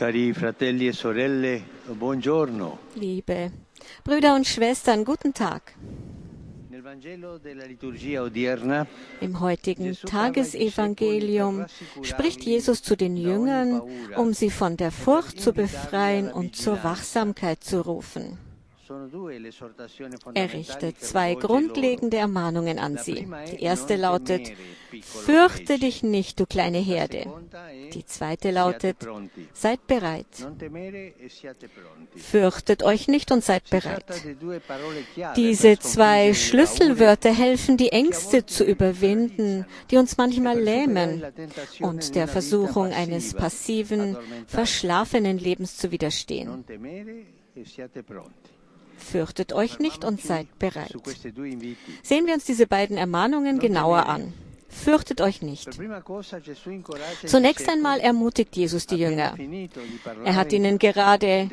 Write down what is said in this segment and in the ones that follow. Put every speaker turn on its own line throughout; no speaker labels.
Cari fratelli e sorelle, buongiorno.
Liebe Brüder und Schwestern, guten Tag. Im heutigen Tagesevangelium spricht Jesus zu den Jüngern, um sie von der Furcht zu befreien und zur Wachsamkeit zu rufen. Er richtet zwei grundlegende Ermahnungen an sie. Die erste lautet, Fürchte dich nicht, du kleine Herde. Die zweite lautet, Seid bereit.
E.
Fürchtet euch nicht und seid bereit. Diese zwei Schlüsselwörter helfen, die Ängste zu überwinden, die uns manchmal lähmen und der Versuchung eines passiven, verschlafenen Lebens zu widerstehen. Fürchtet euch nicht und seid bereit. Sehen wir uns diese beiden Ermahnungen genauer an. Fürchtet euch nicht. Zunächst einmal ermutigt Jesus die Jünger. Er hat ihnen gerade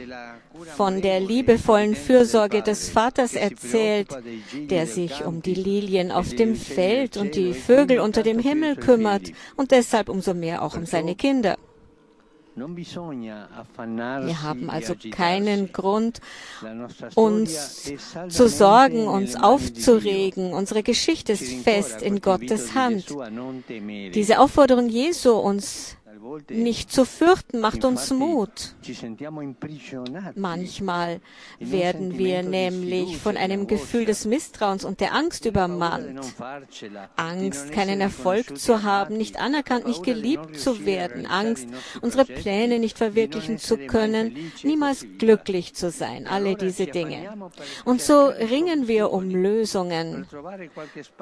von der liebevollen Fürsorge des Vaters erzählt, der sich um die Lilien auf dem Feld und die
e
Vögel unter dem Himmel kümmert und deshalb umso mehr auch um seine Kinder. Wir haben
e
also keinen Grund, uns zu sorgen, uns aufzuregen. Unsere Geschichte ist fest in Gottes Hand. Diese Aufforderung Jesu, uns nicht zu fürchten, macht uns Mut. Manchmal werden wir nämlich von einem Gefühl des Misstrauens und der Angst übermannt. Angst, keinen Erfolg zu haben, nicht anerkannt, nicht geliebt zu werden, Angst, unsere Pläne nicht verwirklichen zu können, niemals glücklich zu sein, alle diese Dinge. Und so ringen wir um Lösungen,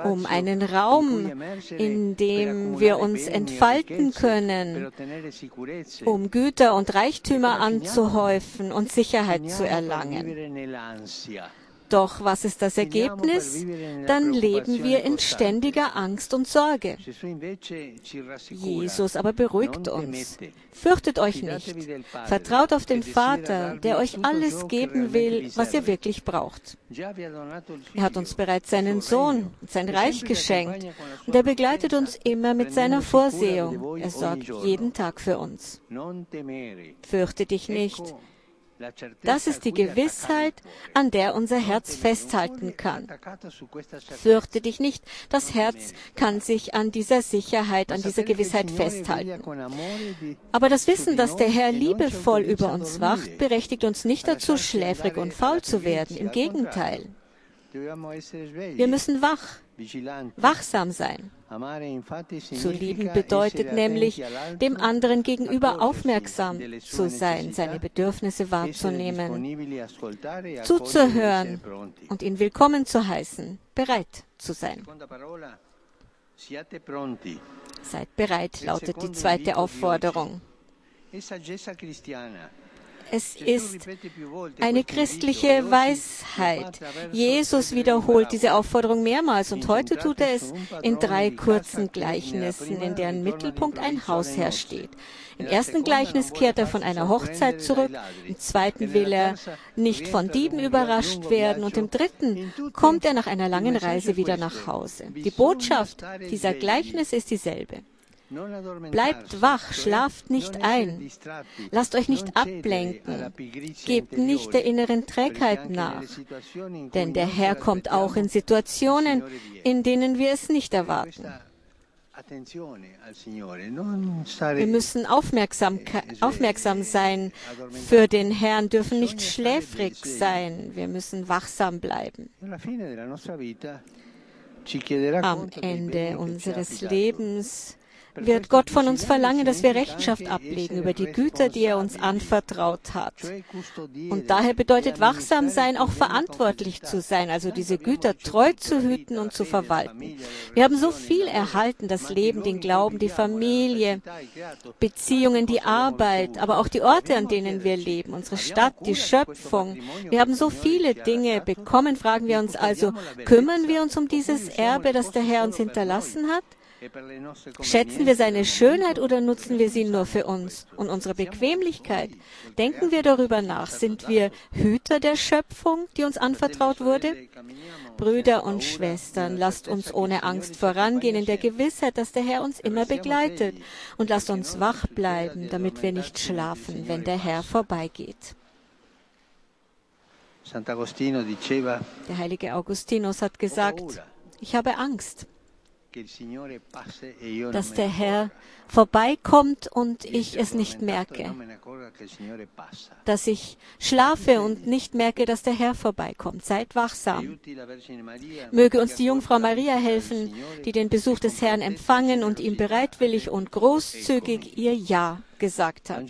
um einen Raum, in dem wir uns entfalten können, um Güter und Reichtümer anzuhäufen und Sicherheit zu erlangen. Doch was ist das Ergebnis? Dann leben wir in ständiger Angst und Sorge. Jesus aber beruhigt uns. Fürchtet euch nicht. Vertraut auf den Vater, der euch alles geben will, was ihr wirklich braucht. Er hat uns bereits seinen Sohn und sein Reich geschenkt und er begleitet uns immer mit seiner Vorsehung. Er sorgt jeden Tag für uns. Fürchte dich nicht. Das ist die Gewissheit, an der unser Herz festhalten kann. Fürchte dich nicht. Das Herz kann sich an dieser Sicherheit, an dieser Gewissheit festhalten. Aber das Wissen, dass der Herr liebevoll über uns wacht, berechtigt uns nicht dazu, schläfrig und faul zu werden. Im Gegenteil. Wir müssen wach, wachsam sein. Zu lieben bedeutet nämlich, dem anderen gegenüber aufmerksam zu sein, seine Bedürfnisse wahrzunehmen, zuzuhören und ihn willkommen zu heißen, bereit zu sein. Seid bereit, lautet die zweite Aufforderung. Es ist eine christliche Weisheit. Jesus wiederholt diese Aufforderung mehrmals und heute tut er es in drei kurzen Gleichnissen, in deren Mittelpunkt ein Hausherr steht. Im ersten Gleichnis kehrt er von einer Hochzeit zurück, im zweiten will er nicht von Dieben überrascht werden und im dritten kommt er nach einer langen Reise wieder nach Hause. Die Botschaft dieser Gleichnis ist dieselbe. Bleibt wach, schlaft nicht ein. Lasst euch nicht ablenken. Gebt nicht der inneren Trägheit nach. Denn der Herr kommt auch in Situationen, in denen wir es nicht erwarten. Wir müssen aufmerksam, aufmerksam sein für den Herrn, dürfen nicht schläfrig sein. Wir müssen wachsam bleiben. Am Ende unseres Lebens wird Gott von uns verlangen, dass wir Rechenschaft ablegen über die Güter, die er uns anvertraut hat. Und daher bedeutet wachsam sein auch verantwortlich zu sein, also diese Güter treu zu hüten und zu verwalten. Wir haben so viel erhalten, das Leben, den Glauben, die Familie, Beziehungen, die Arbeit, aber auch die Orte, an denen wir leben, unsere Stadt, die Schöpfung. Wir haben so viele Dinge bekommen, fragen wir uns also, kümmern wir uns um dieses Erbe, das der Herr uns hinterlassen hat? Schätzen wir seine Schönheit oder nutzen wir sie nur für uns und unsere Bequemlichkeit? Denken wir darüber nach. Sind wir Hüter der Schöpfung, die uns anvertraut wurde? Brüder und Schwestern, lasst uns ohne Angst vorangehen in der Gewissheit, dass der Herr uns immer begleitet. Und lasst uns wach bleiben, damit wir nicht schlafen, wenn der Herr vorbeigeht. Der heilige Augustinus hat gesagt, ich habe Angst, dass der Herr vorbeikommt und ich es nicht merke, dass ich schlafe und nicht merke, dass der Herr vorbeikommt. Seid wachsam. Möge uns die Jungfrau Maria helfen, die den Besuch des Herrn empfangen und ihm bereitwillig und großzügig ihr Ja gesagt hat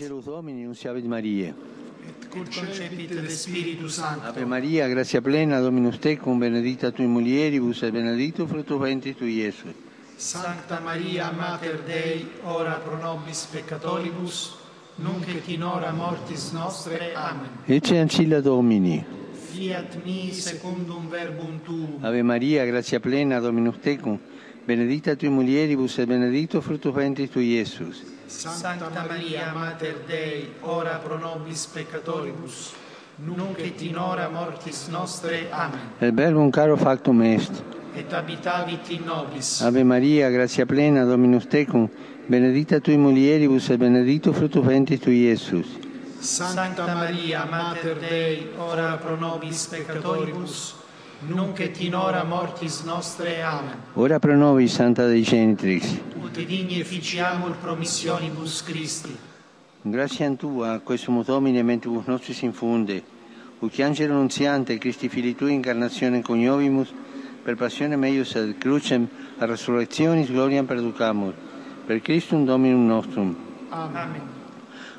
concepit de Spiritu Sancto.
Ave Maria, grazia plena, Dominus tecum, benedicta tui mulieribus, et benedictus fructus ventris tui, Iesus.
Sancta Maria, Mater Dei, ora pro nobis peccatoribus, nunc et in hora mortis nostre. Amen.
Ecce ancilla Domini.
Fiat mi secundum verbum tuum.
Ave Maria, grazia plena, Dominus tecum, benedicta tui mulieribus, et benedictus fructus ventris tui, Iesus.
Santa Maria, Mater Dei, ora pro nobis peccatoribus, nunc et in hora mortis nostre. Amen.
El verbum caro factum est.
Et habitavit in nobis.
Ave Maria, gratia plena, Dominus tecum, benedicta tui mulieribus et benedictus fructus ventris tui, Iesus.
Santa Maria, Mater Dei, ora pro nobis peccatoribus, nunc et in hora mortis nostre. Amen.
Ora pro nobis, Santa Dei Genitrix.
Ut digni efficiamur promissionibus Christi.
Grazie a Tua, questo Domine, mentibus nostris infunde, ut angelo nunziante, Christi Fili Tui, incarnazione coniovimus, per passione meius ad crucem, a resurrectionis gloriam perducamur, per Christum Dominum nostrum.
Amen.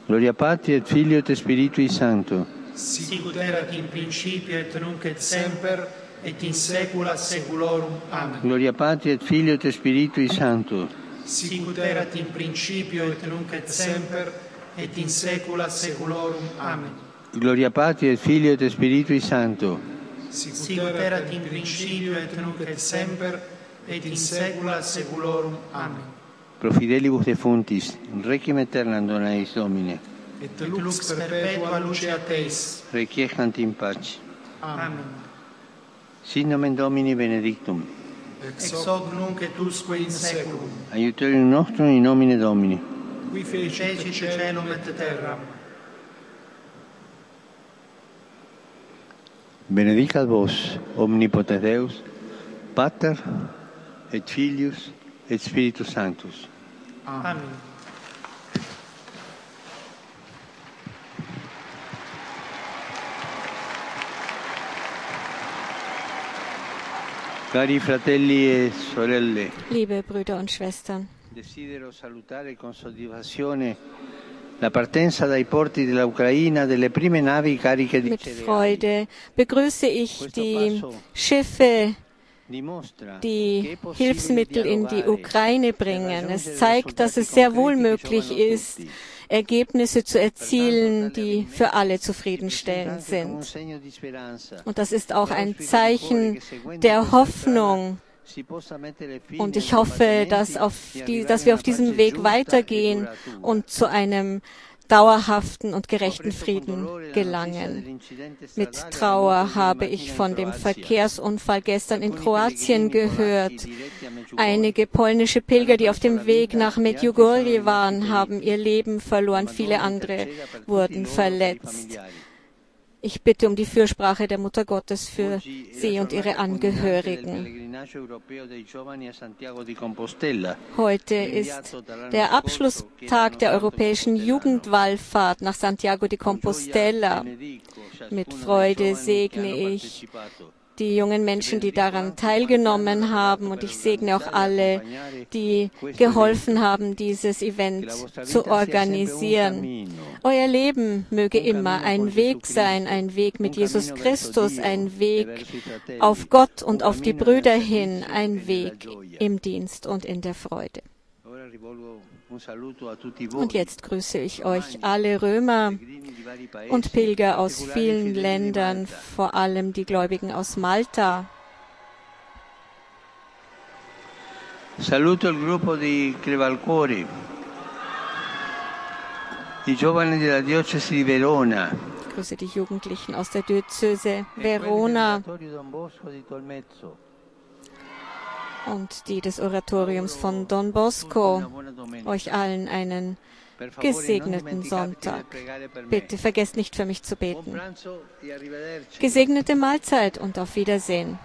Gloria Patri et Filio et Spiritui Sancto.
Sicut erat in principio et nunc et semper et in saecula saeculorum. Amen.
Gloria Patri et Filio et Spiritui Sancto.
Sicut erat in principio et nunc et semper et in saecula saeculorum. Amen.
Gloria Patri et Filio et Spiritui Sancto.
Sicut erat in principio et nunc et semper et in saecula saeculorum. Amen.
Pro fidelibus defuntis, requiem aeternam dona eis Domine.
Et lux perpetua luce a teis.
Requiescant in pace.
Amen.
Sin nomen Domini benedictum.
Ex hoc nunc et usque in saeculum.
Aiuterium nostrum in nomine Domini.
Qui fecit celum et terram.
Benedicat vos, omnipotens Deus, Pater et Filius et Spiritus Sanctus.
Amen.
Amen.
Liebe Brüder und Schwestern,
desidero salutare con soddisfazione la partenza dai porti dell'Ucraina delle prime navi cariche di
mit. Freude begrüße ich die Schiffe, die Hilfsmittel in die Ukraine bringen. Es zeigt, dass es sehr wohl möglich ist, Ergebnisse zu erzielen, die für alle zufriedenstellend sind. Und das ist auch ein Zeichen der Hoffnung. Und ich hoffe, dass, die, dass wir auf diesem Weg weitergehen und zu einem dauerhaften und gerechten Frieden gelangen. Mit Trauer habe ich von dem Verkehrsunfall gestern in Kroatien gehört. Einige polnische Pilger, die auf dem Weg nach Medjugorje waren, haben ihr Leben verloren. Viele andere wurden verletzt. Ich bitte um die Fürsprache der Mutter Gottes für sie und ihre Angehörigen. Heute ist der Abschlusstag der europäischen Jugendwallfahrt nach Santiago de Compostela. Mit Freude segne ich die jungen Menschen, die daran teilgenommen haben. Und ich segne auch alle, die geholfen haben, dieses Event zu organisieren. Euer Leben möge immer ein Weg sein, ein Weg mit Jesus Christus, ein Weg auf Gott und auf die Brüder hin, ein Weg im Dienst und in der Freude. Und jetzt grüße ich euch alle Römer und Pilger aus vielen Ländern, vor allem die Gläubigen aus Malta.
Saluto il gruppo di Crevalcuori, i giovani della diocesi di Verona.
Ich grüße die Jugendlichen aus der Diözese Verona und die des Oratoriums von Don Bosco. Euch allen einen gesegneten Sonntag. Bitte vergesst nicht für mich zu beten. Gesegnete Mahlzeit und auf Wiedersehen.